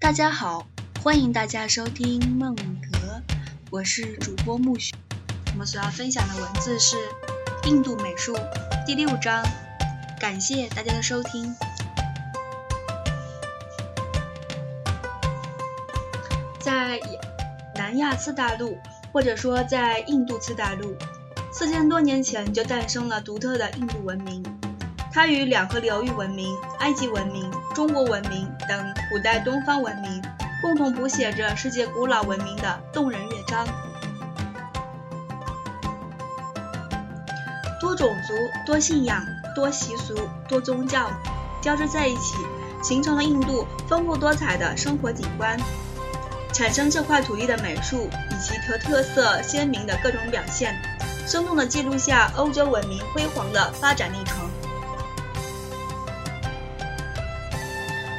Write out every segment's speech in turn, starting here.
大家好，欢迎大家收听梦格，我是主播木雪。我们所要分享的文字是印度美术第六章，感谢大家的收听。在南亚次大陆，或者说在印度次大陆，四千多年前就诞生了独特的印度文明。它与两河流域文明、埃及文明、中国文明等古代东方文明共同谱写着世界古老文明的动人乐章。多种族、多信仰、多习俗、多宗教交织在一起，形成了印度丰富多彩的生活景观。产生这块土地的美术以其特特色鲜明的各种表现，生动地记录下欧洲文明辉煌的发展历程。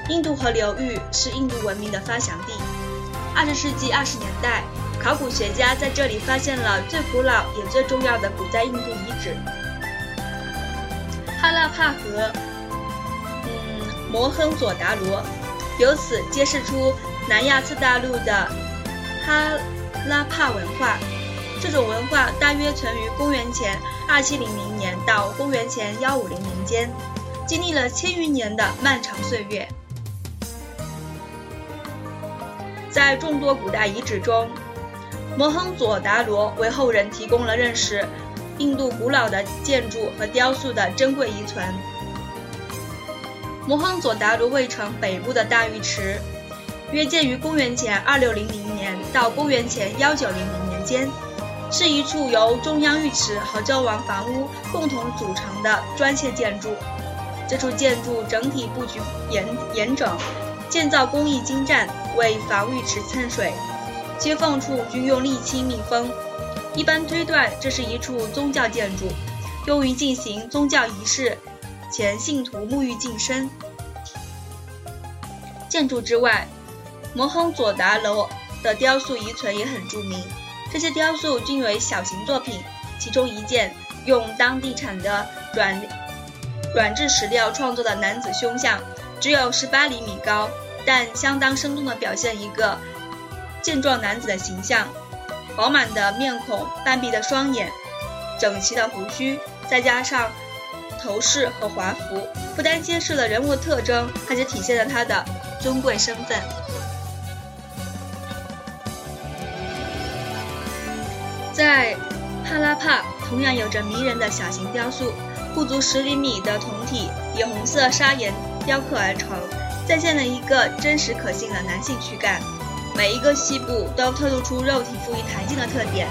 印度河流域是印度文明的发祥地。二十世纪二十年代，考古学家在这里发现了最古老也最重要的古代印度遗址——哈拉帕河，嗯，摩亨佐达罗，由此揭示出。南亚次大陆的哈拉帕文化，这种文化大约存于公元前二七零零年到公元前幺五零年间，经历了千余年的漫长岁月。在众多古代遗址中，摩亨佐达罗为后人提供了认识印度古老的建筑和雕塑的珍贵遗存。摩亨佐达罗卫城北部的大浴池。约建于公元前二六零零年到公元前幺九零零年间，是一处由中央浴池和周王房屋共同组成的砖砌建筑。这处建筑整体布局严严整，建造工艺精湛，为防浴池蹭水。接缝处均用沥青密封。一般推断，这是一处宗教建筑，用于进行宗教仪式前信徒沐浴净身。建筑之外。摩亨佐达罗的雕塑遗存也很著名，这些雕塑均为小型作品。其中一件用当地产的软软质石料创作的男子胸像，只有十八厘米高，但相当生动地表现一个健壮男子的形象。饱满的面孔、半闭的双眼、整齐的胡须，再加上头饰和华服，不但揭示了人物特征，还且体现了他的尊贵身份。在帕拉帕同样有着迷人的小型雕塑，不足十厘米的铜体以红色砂岩雕刻而成，再现了一个真实可信的男性躯干，每一个细部都透露出肉体富于弹性的特点。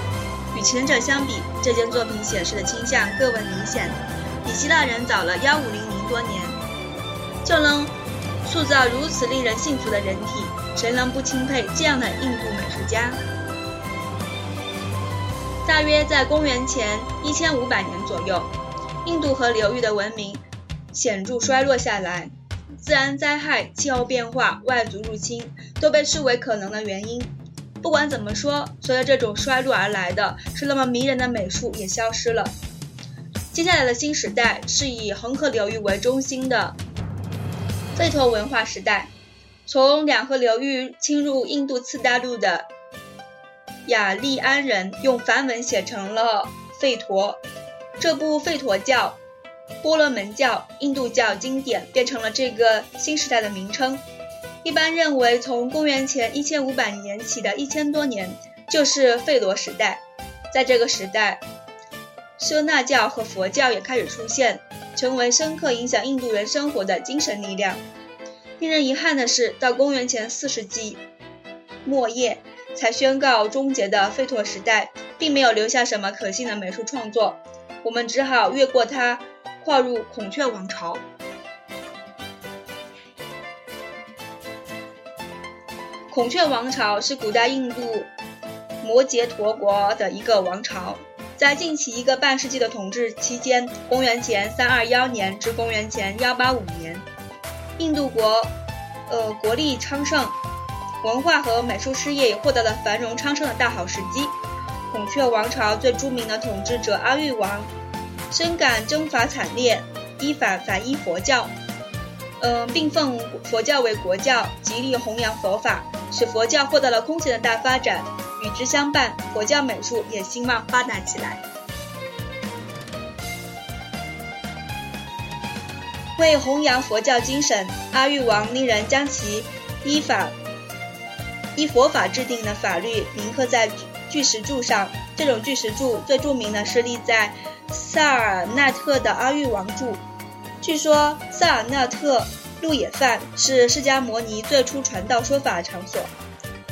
与前者相比，这件作品显示的倾向更为明显，比希腊人早了幺五零零多年，就能塑造如此令人信服的人体，谁能不钦佩这样的印度美术家？大约在公元前一千五百年左右，印度河流域的文明显著衰落下来。自然灾害、气候变化、外族入侵都被视为可能的原因。不管怎么说，随着这种衰落而来的是那么迷人的美术也消失了。接下来的新时代是以恒河流域为中心的吠陀文化时代，从两河流域侵入印度次大陆的。雅利安人用梵文写成了吠陀，这部吠陀教、波罗门教、印度教经典变成了这个新时代的名称。一般认为，从公元前一千五百年起的一千多年就是吠罗时代。在这个时代，舍那教和佛教也开始出现，成为深刻影响印度人生活的精神力量。令人遗憾的是，到公元前四世纪末叶。才宣告终结的吠陀时代，并没有留下什么可信的美术创作，我们只好越过它，跨入孔雀王朝。孔雀王朝是古代印度摩羯陀国的一个王朝，在近期一个半世纪的统治期间（公元前三二幺年至公元前幺八五年），印度国，呃，国力昌盛。文化和美术事业也获得了繁荣昌盛的大好时机。孔雀王朝最著名的统治者阿育王，深感征伐惨烈，依法反依佛教，嗯，并奉佛教为国教，极力弘扬佛法，使佛教获得了空前的大发展。与之相伴，佛教美术也兴旺发达起来。为弘扬佛教精神，阿育王令人将其依法依佛法制定的法律铭刻在巨石柱上。这种巨石柱最著名的是立在萨尔纳特的阿育王柱。据说萨尔纳特鹿野饭是释迦摩尼最初传道说法场所。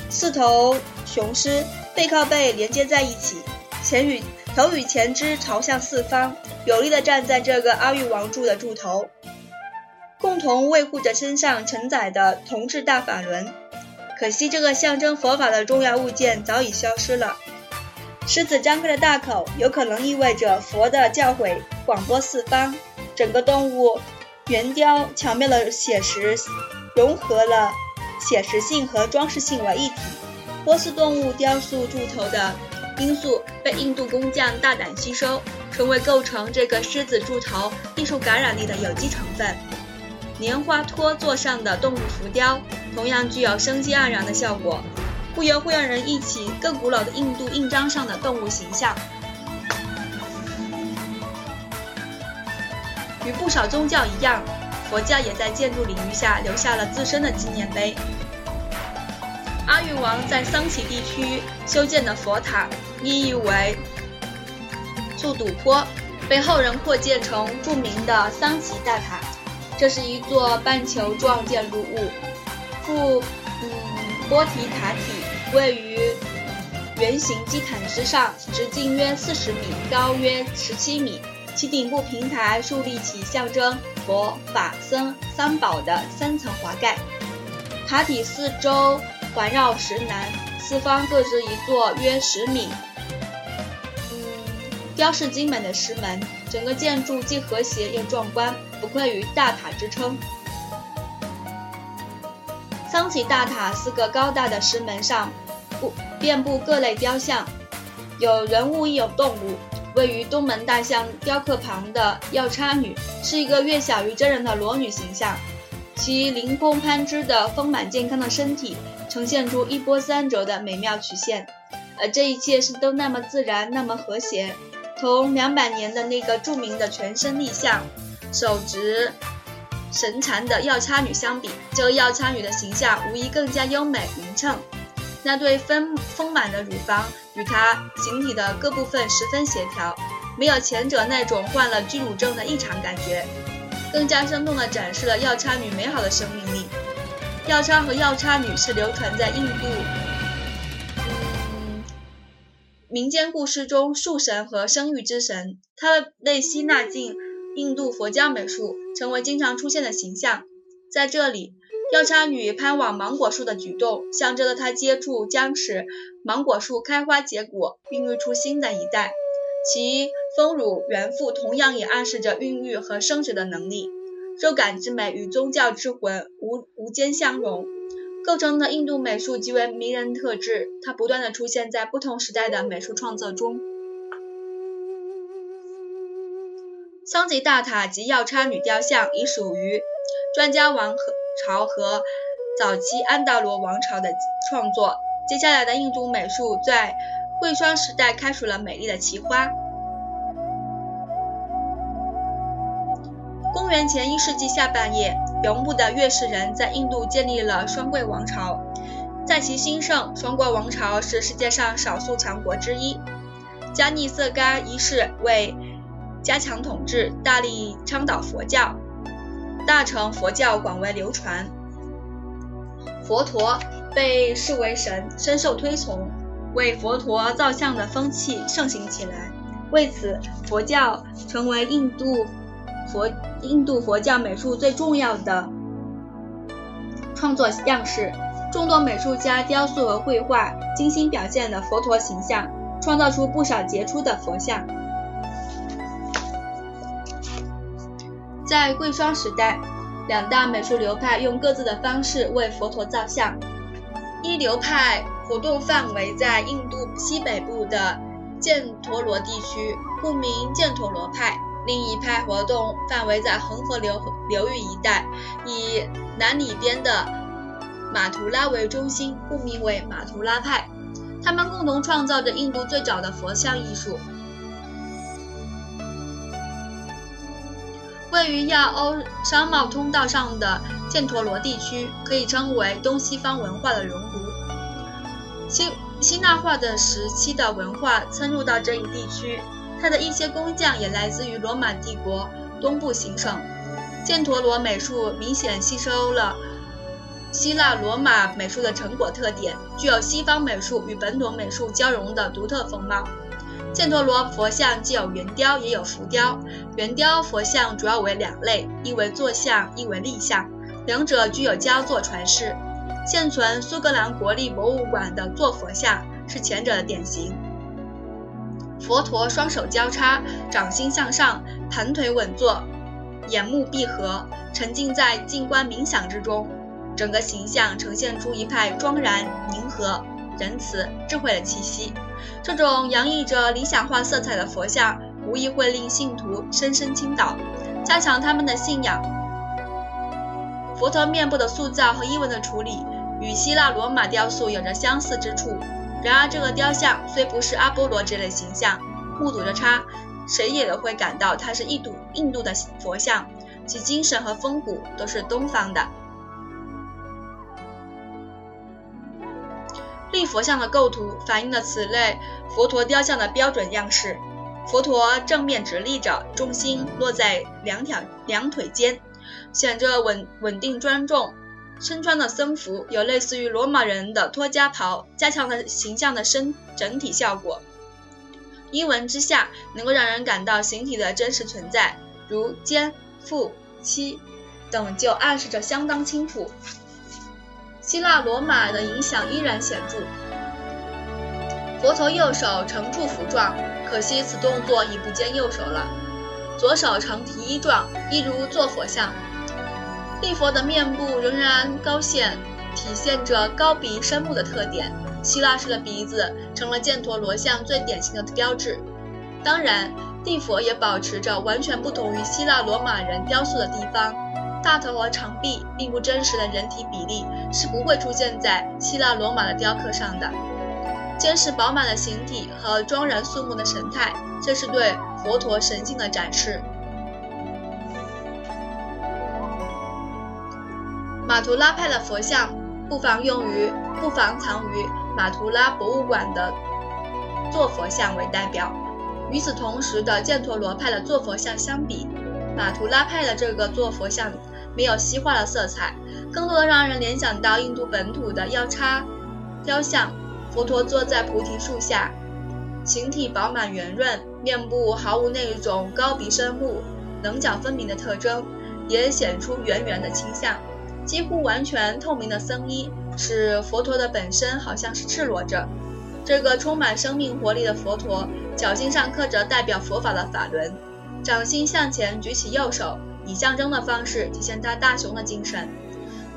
四头雄狮背靠背连接在一起，前与头与前肢朝向四方，有力地站在这个阿育王柱的柱头，共同维护着身上承载的铜制大法轮。可惜这个象征佛法的重要物件早已消失了。狮子张开的大口，有可能意味着佛的教诲广播四方。整个动物圆雕巧妙的写实，融合了写实性和装饰性为一体。波斯动物雕塑柱头的因素被印度工匠大胆吸收，成为构成这个狮子柱头艺术感染力的有机成分。莲花托座上的动物浮雕同样具有生机盎然的效果。不由会让人忆起更古老的印度印章上的动物形象。与不少宗教一样，佛教也在建筑领域下留下了自身的纪念碑。阿育王在桑奇地区修建的佛塔，意义为素堵坡，被后人扩建成著名的桑奇大塔。这是一座半球状建筑物，附嗯波提塔体。位于圆形基毯之上，直径约四十米，高约十七米。其顶部平台竖立起象征佛法僧三宝的三层华盖。塔体四周环绕石栏，四方各置一座约十米、嗯，雕饰精美的石门。整个建筑既和谐又壮观，不愧于大塔之称。桑奇大塔四个高大的石门上，布遍布各类雕像，有人物亦有动物。位于东门大象雕刻旁的药叉女，是一个略小于真人的裸女形象，其凌空攀枝的丰满健康的身体，呈现出一波三折的美妙曲线。而这一切是都那么自然，那么和谐。同两百年的那个著名的全身立像，手执。神禅的药叉女相比，这个药叉女的形象无疑更加优美匀称。那对丰丰满的乳房与她形体的各部分十分协调，没有前者那种患了巨乳症的异常感觉，更加生动地展示了药叉女美好的生命力。药叉和药叉女是流传在印度嗯民间故事中树神和生育之神，他们被吸纳进。印度佛教美术成为经常出现的形象，在这里，药叉女攀往芒果树的举动，象征着她接触将使芒果树开花结果，孕育出新的一代。其丰乳圆腹同样也暗示着孕育和生殖的能力。肉感之美与宗教之魂无无间相融，构成了印度美术极为迷人特质。它不断的出现在不同时代的美术创作中。桑吉大塔及药叉女雕像已属于专家王和朝和早期安达罗王朝的创作。接下来的印度美术在贵霜时代开出了美丽的奇花。公元前一世纪下半叶，游牧的月氏人在印度建立了双贵王朝。在其兴盛，双贵王朝是世界上少数强国之一。加尼色嘎一世为加强统治，大力倡导佛教，大乘佛教广为流传，佛陀被视为神，深受推崇，为佛陀造像的风气盛行起来。为此，佛教成为印度佛印度佛教美术最重要的创作样式。众多美术家雕塑和绘画，精心表现了佛陀形象，创造出不少杰出的佛像。在贵霜时代，两大美术流派用各自的方式为佛陀造像。一流派活动范围在印度西北部的犍陀罗地区，故名犍陀罗派，另一派活动范围在恒河流流域一带，以南里边的马图拉为中心，故名为马图拉派。他们共同创造着印度最早的佛像艺术。位于亚欧商贸通道上的犍陀罗地区，可以称为东西方文化的熔炉。希希腊化的时期的文化侵入到这一地区，它的一些工匠也来自于罗马帝国东部行省。犍陀罗美术明显吸收了希腊罗马美术的成果特点，具有西方美术与本土美术交融的独特风貌。犍陀罗佛像既有圆雕也有浮雕。圆雕佛像主要为两类，一为坐像，一为立像，两者具有焦作传世。现存苏格兰国立博物馆的坐佛像是前者的典型。佛陀双手交叉，掌心向上，盘腿稳坐，眼目闭合，沉浸在静观冥想之中，整个形象呈现出一派庄然、宁和、仁慈、智慧的气息。这种洋溢着理想化色彩的佛像，无疑会令信徒深深倾倒，加强他们的信仰。佛陀面部的塑造和衣纹的处理，与希腊罗马雕塑有着相似之处。然而，这个雕像虽不是阿波罗这类形象，目睹着它，谁也会感到它是印度印度的佛像，其精神和风骨都是东方的。立佛像的构图反映了此类佛陀雕像的标准样式。佛陀正面直立着，重心落在两条两腿间，显着稳稳定庄重。身穿的僧服有类似于罗马人的托家袍，加强了形象的身整体效果。衣纹之下能够让人感到形体的真实存在，如肩、腹、膝等，就暗示着相当清楚。希腊罗马的影响依然显著。佛陀右手呈祝福状，可惜此动作已不见右手了。左手呈提衣状，一如坐佛像。立佛的面部仍然高线，体现着高鼻深目的特点。希腊式的鼻子成了犍陀罗像最典型的标志。当然，地佛也保持着完全不同于希腊罗马人雕塑的地方。大头和长臂并不真实的人体比例是不会出现在希腊罗马的雕刻上的。坚实饱满的形体和庄然肃穆的神态，这是对佛陀神性的展示。马图拉派的佛像不妨用于不妨藏于马图拉博物馆的坐佛像为代表。与此同时的犍陀罗派的坐佛像相比，马图拉派的这个坐佛像没有西化的色彩，更多的让人联想到印度本土的腰叉雕像。佛陀坐在菩提树下，形体饱满圆润，面部毫无那种高鼻深目、棱角分明的特征，也显出圆圆的倾向。几乎完全透明的僧衣使佛陀的本身好像是赤裸着。这个充满生命活力的佛陀，脚心上刻着代表佛法的法轮。掌心向前举起右手，以象征的方式体现他大雄的精神。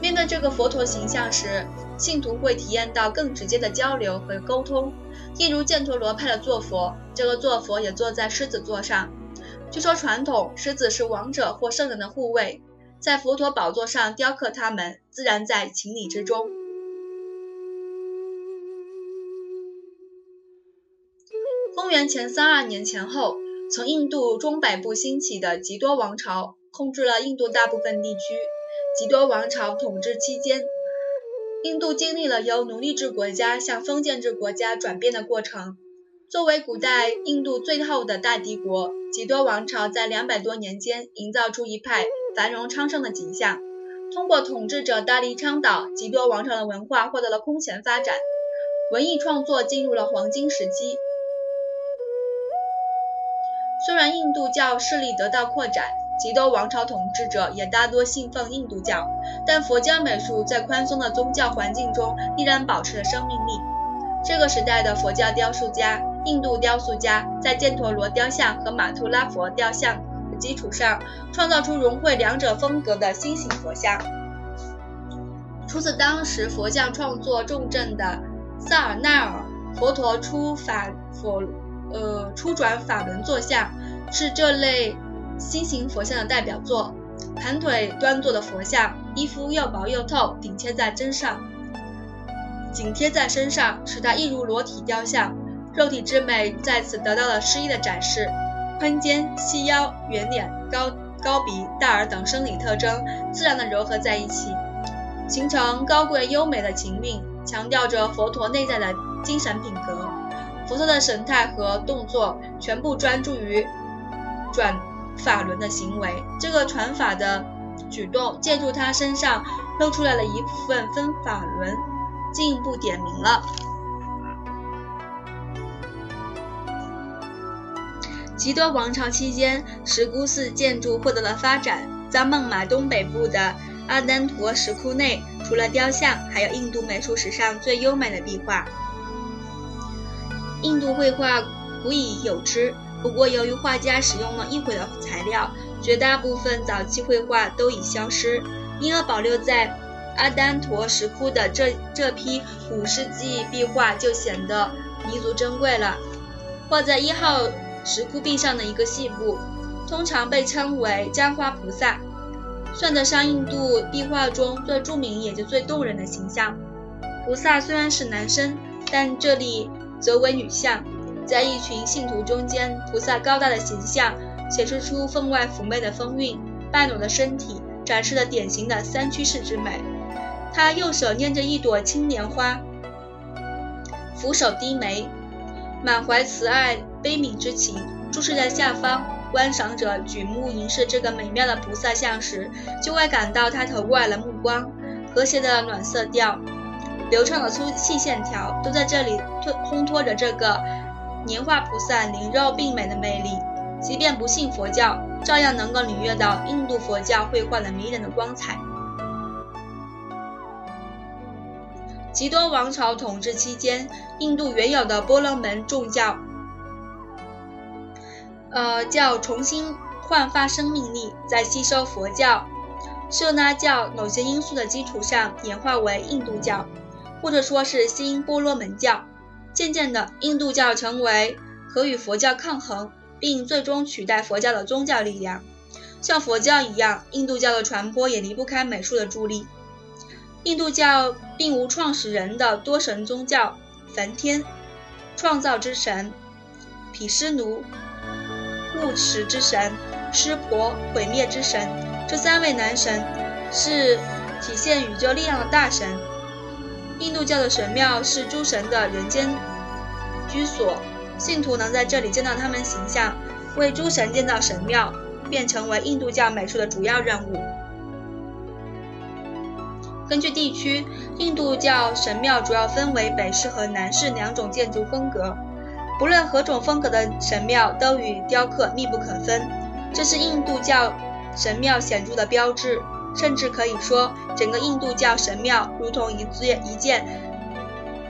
面对这个佛陀形象时，信徒会体验到更直接的交流和沟通。一如犍陀罗派的坐佛，这个坐佛也坐在狮子座上。据说传统狮子是王者或圣人的护卫，在佛陀宝座上雕刻它们，自然在情理之中。公元前三二年前后。从印度中北部兴起的吉多王朝控制了印度大部分地区。吉多王朝统治期间，印度经历了由奴隶制国家向封建制国家转变的过程。作为古代印度最后的大帝国，吉多王朝在两百多年间营造出一派繁荣昌盛的景象。通过统治者大力倡导，吉多王朝的文化获得了空前发展，文艺创作进入了黄金时期。虽然印度教势力得到扩展，极多王朝统治者也大多信奉印度教，但佛教美术在宽松的宗教环境中依然保持了生命力。这个时代的佛教雕塑家、印度雕塑家在犍陀罗雕像和马图拉佛雕像的基础上，创造出融汇两者风格的新型佛像。出自当时佛像创作重镇的萨尔奈尔，佛陀出法佛。呃，初转法轮坐像是这类心形佛像的代表作。盘腿端坐的佛像，衣服又薄又透，顶贴在身上，紧贴在身上，使它一如裸体雕像，肉体之美在此得到了诗意的展示。宽肩、细腰、圆脸、高高鼻、大耳等生理特征自然的糅合在一起，形成高贵优美的情韵，强调着佛陀内在的精神品格。佛陀的神态和动作全部专注于转。法轮的行为，这个传法的举动，借助他身上露出来的一部分分法轮，进一步点明了。吉多王朝期间，石窟寺建筑获得了发展。在孟买东北部的阿丹陀石窟内，除了雕像，还有印度美术史上最优美的壁画。印度绘画古已有之。不过，由于画家使用了易毁的材料，绝大部分早期绘画都已消失，因而保留在阿丹陀石窟的这这批五世纪壁画就显得弥足珍贵了。画在一号石窟壁上的一个细部，通常被称为簪花菩萨，算得上印度壁画中最著名也就最动人的形象。菩萨虽然是男生，但这里则为女相。在一群信徒中间，菩萨高大的形象显示出分外妩媚的风韵，半裸的身体展示了典型的三居士之美。他右手拈着一朵青莲花，俯首低眉，满怀慈爱悲悯之情，注视在下方。观赏者举目凝视这个美妙的菩萨像时，就会感到他投过来的目光，和谐的暖色调，流畅的粗细线条，都在这里烘托着这个。年画菩萨灵肉并美的魅力，即便不信佛教，照样能够领略到印度佛教绘画的迷人的光彩。吉多王朝统治期间，印度原有的波罗门众教，呃，教重新焕发生命力，在吸收佛教、舍那教某些因素的基础上，演化为印度教，或者说是新波罗门教。渐渐的，印度教成为可与佛教抗衡，并最终取代佛教的宗教力量。像佛教一样，印度教的传播也离不开美术的助力。印度教并无创始人的多神宗教，梵天，创造之神；毗湿奴，护持之神；湿婆，毁灭之神。这三位男神是体现宇宙力量的大神。印度教的神庙是诸神的人间居所，信徒能在这里见到他们形象，为诸神建造神庙，便成为印度教美术的主要任务。根据地区，印度教神庙主要分为北式和南式两种建筑风格。不论何种风格的神庙，都与雕刻密不可分，这是印度教神庙显著的标志。甚至可以说，整个印度教神庙如同一件一件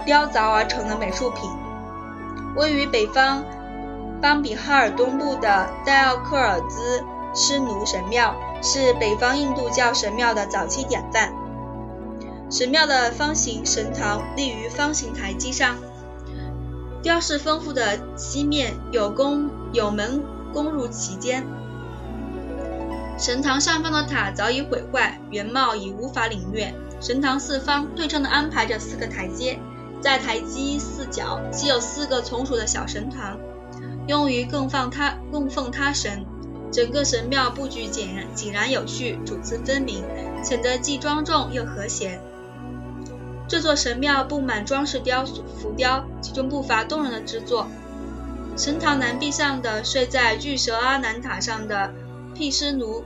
雕凿而成的美术品。位于北方邦比哈尔东部的戴奥克尔兹施奴神庙是北方印度教神庙的早期典范。神庙的方形神堂立于方形台基上，雕饰丰富的西面有宫有门攻入其间。神堂上方的塔早已毁坏，原貌已无法领略。神堂四方对称地安排着四个台阶，在台基四角即有四个从属的小神堂，用于供奉他供奉他神。整个神庙布局井然井然有序，主次分明，显得既庄重又和谐。这座神庙布满装饰雕塑浮雕，其中不乏动人的之作。神堂南壁上的睡在巨蛇阿难塔上的。毗湿奴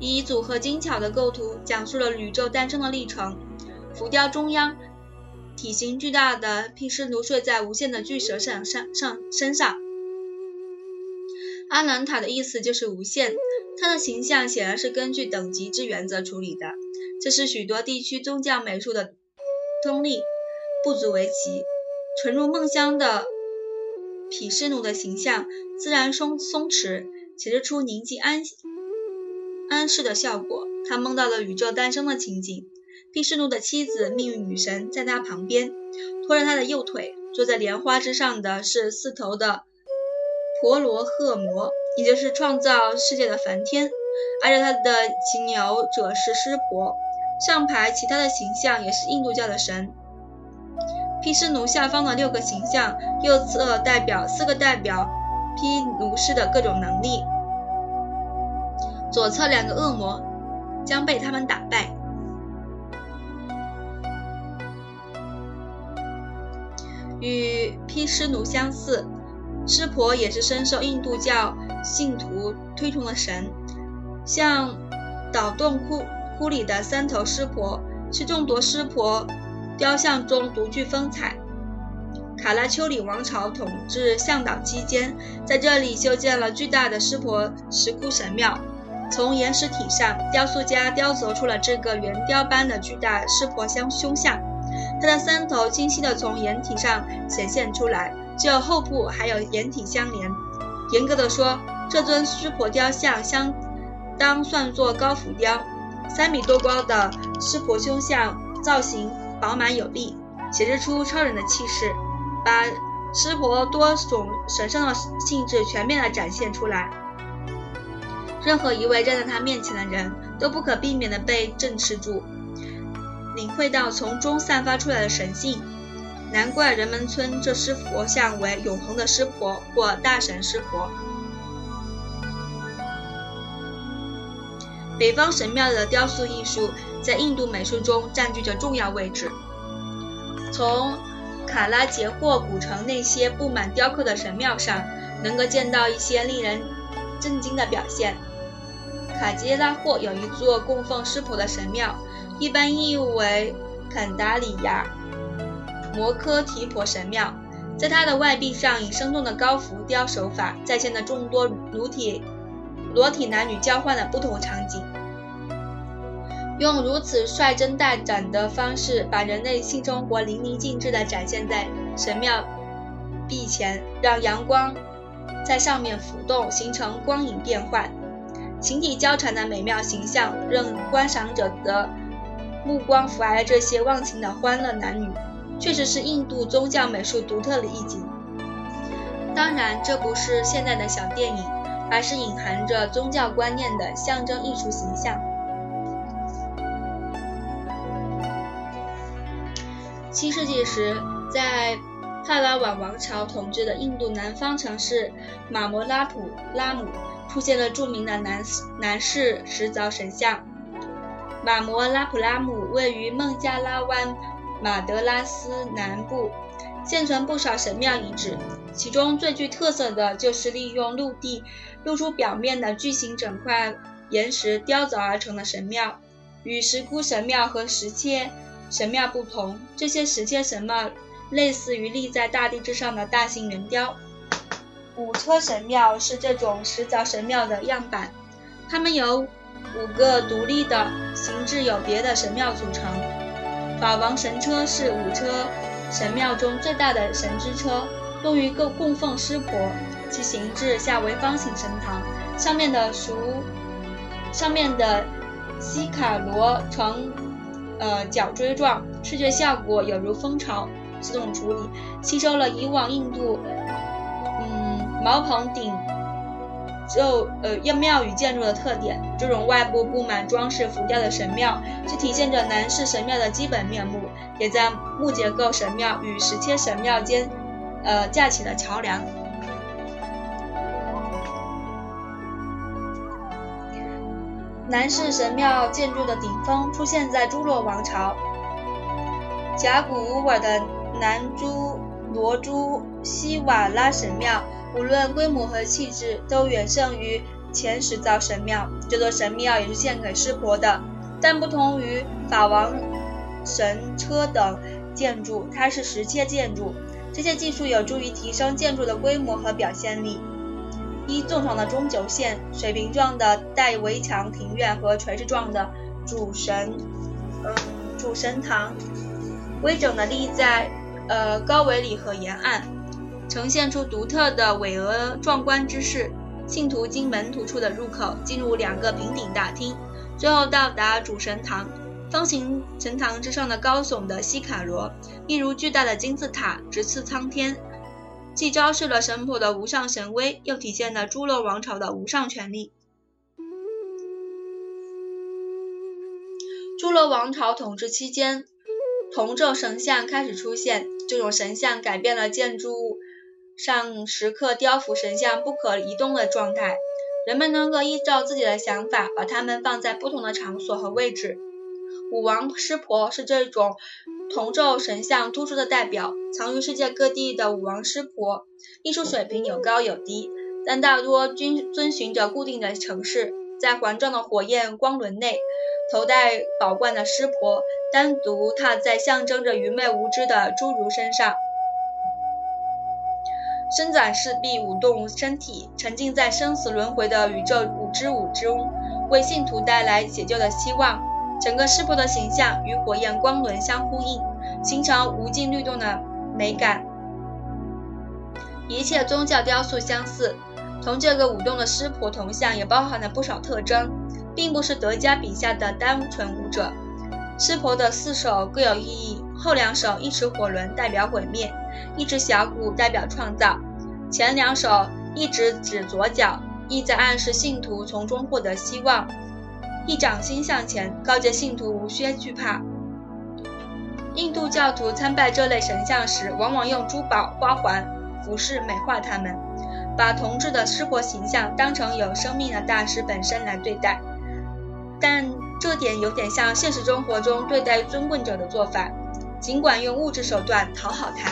以组合精巧的构图讲述了宇宙诞生的历程。浮雕中央，体型巨大的毗湿奴睡在无限的巨蛇上上上身上。阿兰塔的意思就是无限，它的形象显然是根据等级之原则处理的，这是许多地区宗教美术的通例，不足为奇。沉入梦乡的毗湿奴的形象自然松松弛，显示出宁静安。安适的效果，他梦到了宇宙诞生的情景。毗湿奴的妻子命运女神在他旁边，拖着他的右腿。坐在莲花之上的是四头的婆罗鹤摩，也就是创造世界的梵天，挨着他的骑牛者是湿婆。上排其他的形象也是印度教的神。毗湿奴下方的六个形象，右侧代表四个代表毗卢师的各种能力，左侧两个恶魔将被他们打败。与毗湿奴相似，湿婆也是深受印度教信徒推崇的神，像导洞窟。窟里的三头湿婆是众多湿婆雕像中独具风采。卡拉丘里王朝统治向导期间，在这里修建了巨大的湿婆石窟神庙。从岩石体上，雕塑家雕琢出了这个圆雕般的巨大湿婆像胸像。它的三头清晰地从岩体上显现出来，只有后部还有岩体相连。严格的说，这尊湿婆雕像相当算作高浮雕。三米多高的湿婆胸像造型饱满有力，显示出超人的气势，把湿婆多种神圣的性质全面地展现出来。任何一位站在他面前的人都不可避免地被震慑住，领会到从中散发出来的神性。难怪人们称这湿佛像为永恒的湿婆或大神湿婆。北方神庙的雕塑艺术在印度美术中占据着重要位置。从卡拉杰霍古城那些布满雕刻的神庙上，能够见到一些令人震惊的表现。卡杰拉霍有一座供奉湿婆的神庙，一般译为肯达里亚摩诃提婆神庙。在它的外壁上，以生动的高浮雕手法，再现了众多裸体。裸体男女交换的不同场景，用如此率真大胆的方式，把人类性生活淋漓尽致地展现在神庙壁前，让阳光在上面浮动，形成光影变幻、形体交缠的美妙形象，让观赏者的目光抚爱这些忘情的欢乐男女，确实是印度宗教美术独特的意境。当然，这不是现代的小电影。而是隐含着宗教观念的象征艺术形象。七世纪时，在帕拉瓦王朝统治的印度南方城市马摩拉普拉姆，出现了著名的南南式石凿神像。马摩拉普拉姆位于孟加拉湾马德拉斯南部。现存不少神庙遗址，其中最具特色的就是利用陆地露出表面的巨型整块岩石雕凿而成的神庙。与石窟神庙和石切神庙不同，这些石阶神庙类似于立在大地之上的大型圆雕。五车神庙是这种石凿神庙的样板，它们由五个独立的、形制有别的神庙组成。法王神车是五车。神庙中最大的神之车，用于供供奉湿婆，其形制下为方形神堂，上面的熟，上面的西卡罗床呃角锥状，视觉效果有如蜂巢。自动处理，吸收了以往印度嗯茅棚顶。就呃，庙宇建筑的特点，这种外部布满装饰浮雕的神庙，是体现着南式神庙的基本面目，也在木结构神庙与石切神庙间，呃，架起了桥梁。南式神庙建筑的顶峰出现在朱洛王朝，甲骨乌尔的南珠罗珠西瓦拉神庙。无论规模和气质，都远胜于前十造神庙。这座神庙也是献给湿婆的，但不同于法王神车等建筑，它是石切建筑。这些技术有助于提升建筑的规模和表现力。一纵长的中轴线、水平状的带围墙庭院和垂直状的主神，嗯，主神堂，规整的立在呃高维里河沿岸。呈现出独特的巍峨壮观之势。信徒经门徒处的入口，进入两个平顶大厅，最后到达主神堂。方形神堂之上的高耸的西卡罗，一如巨大的金字塔，直刺苍天。既昭示了神婆的无上神威，又体现了诸罗王朝的无上权力。诸罗王朝统治期间，铜咒神像开始出现。这种神像改变了建筑物上石刻雕伏神像不可移动的状态，人们能够依照自己的想法，把它们放在不同的场所和位置。武王师婆是这种铜咒神像突出的代表。藏于世界各地的武王师婆，艺术水平有高有低，但大多均遵循着固定的程式，在环状的火焰光轮内。头戴宝冠的师婆单独踏在象征着愚昧无知的侏儒身上，伸展四臂，舞动身体，沉浸在生死轮回的宇宙舞之舞中，为信徒带来解救的希望。整个师婆的形象与火焰光轮相呼应，形成无尽律动的美感。一切宗教雕塑相似，同这个舞动的师婆铜像也包含了不少特征。并不是德加笔下的单纯舞者。师婆的四手各有意义，后两手一持火轮代表毁灭，一只小鼓代表创造，前两手一直指左脚，意在暗示信徒从中获得希望。一掌心向前，告诫信徒无需惧怕。印度教徒参拜这类神像时，往往用珠宝、花环、服饰美化他们，把铜制的师婆形象当成有生命的大师本身来对待。但这点有点像现实生活中对待尊贵者的做法，尽管用物质手段讨好他。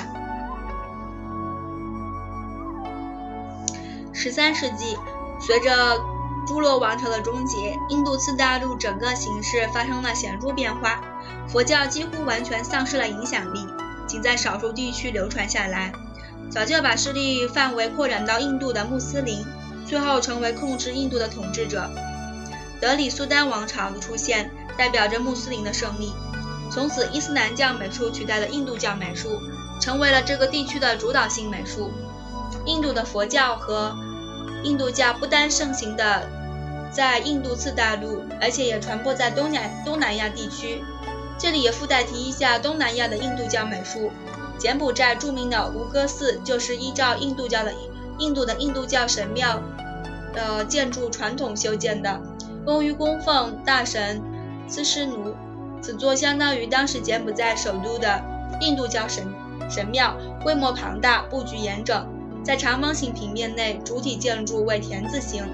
十三世纪，随着诸罗王朝的终结，印度次大陆整个形势发生了显著变化，佛教几乎完全丧失了影响力，仅在少数地区流传下来。早就把势力范围扩展到印度的穆斯林，最后成为控制印度的统治者。德里苏丹王朝的出现代表着穆斯林的胜利，从此伊斯兰教美术取代了印度教美术，成为了这个地区的主导性美术。印度的佛教和印度教不单盛行的在印度次大陆，而且也传播在东南东南亚地区。这里也附带提一下东南亚的印度教美术。柬埔寨著名的吴哥寺就是依照印度教的印度的印度教神庙的建筑传统修建的。用于供奉大神毗湿奴，此座相当于当时柬埔寨首都的印度教神神庙，规模庞大，布局严整，在长方形平面内，主体建筑为田字形，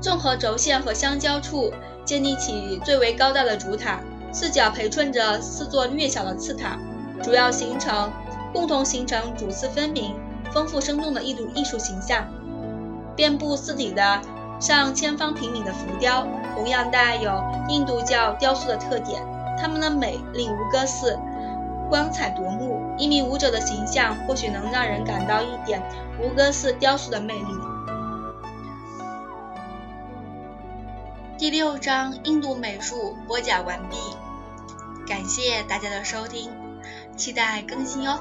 纵横轴线和相交处建立起最为高大的主塔，四角陪衬着四座略小的次塔，主要形成共同形成主次分明、丰富生动的艺术艺术形象，遍布四体的。上千方平米的浮雕，同样带有印度教雕塑的特点。它们的美令吴哥寺光彩夺目。一名舞者的形象，或许能让人感到一点吴哥寺雕塑的魅力。第六章印度美术播讲完毕，感谢大家的收听，期待更新哦。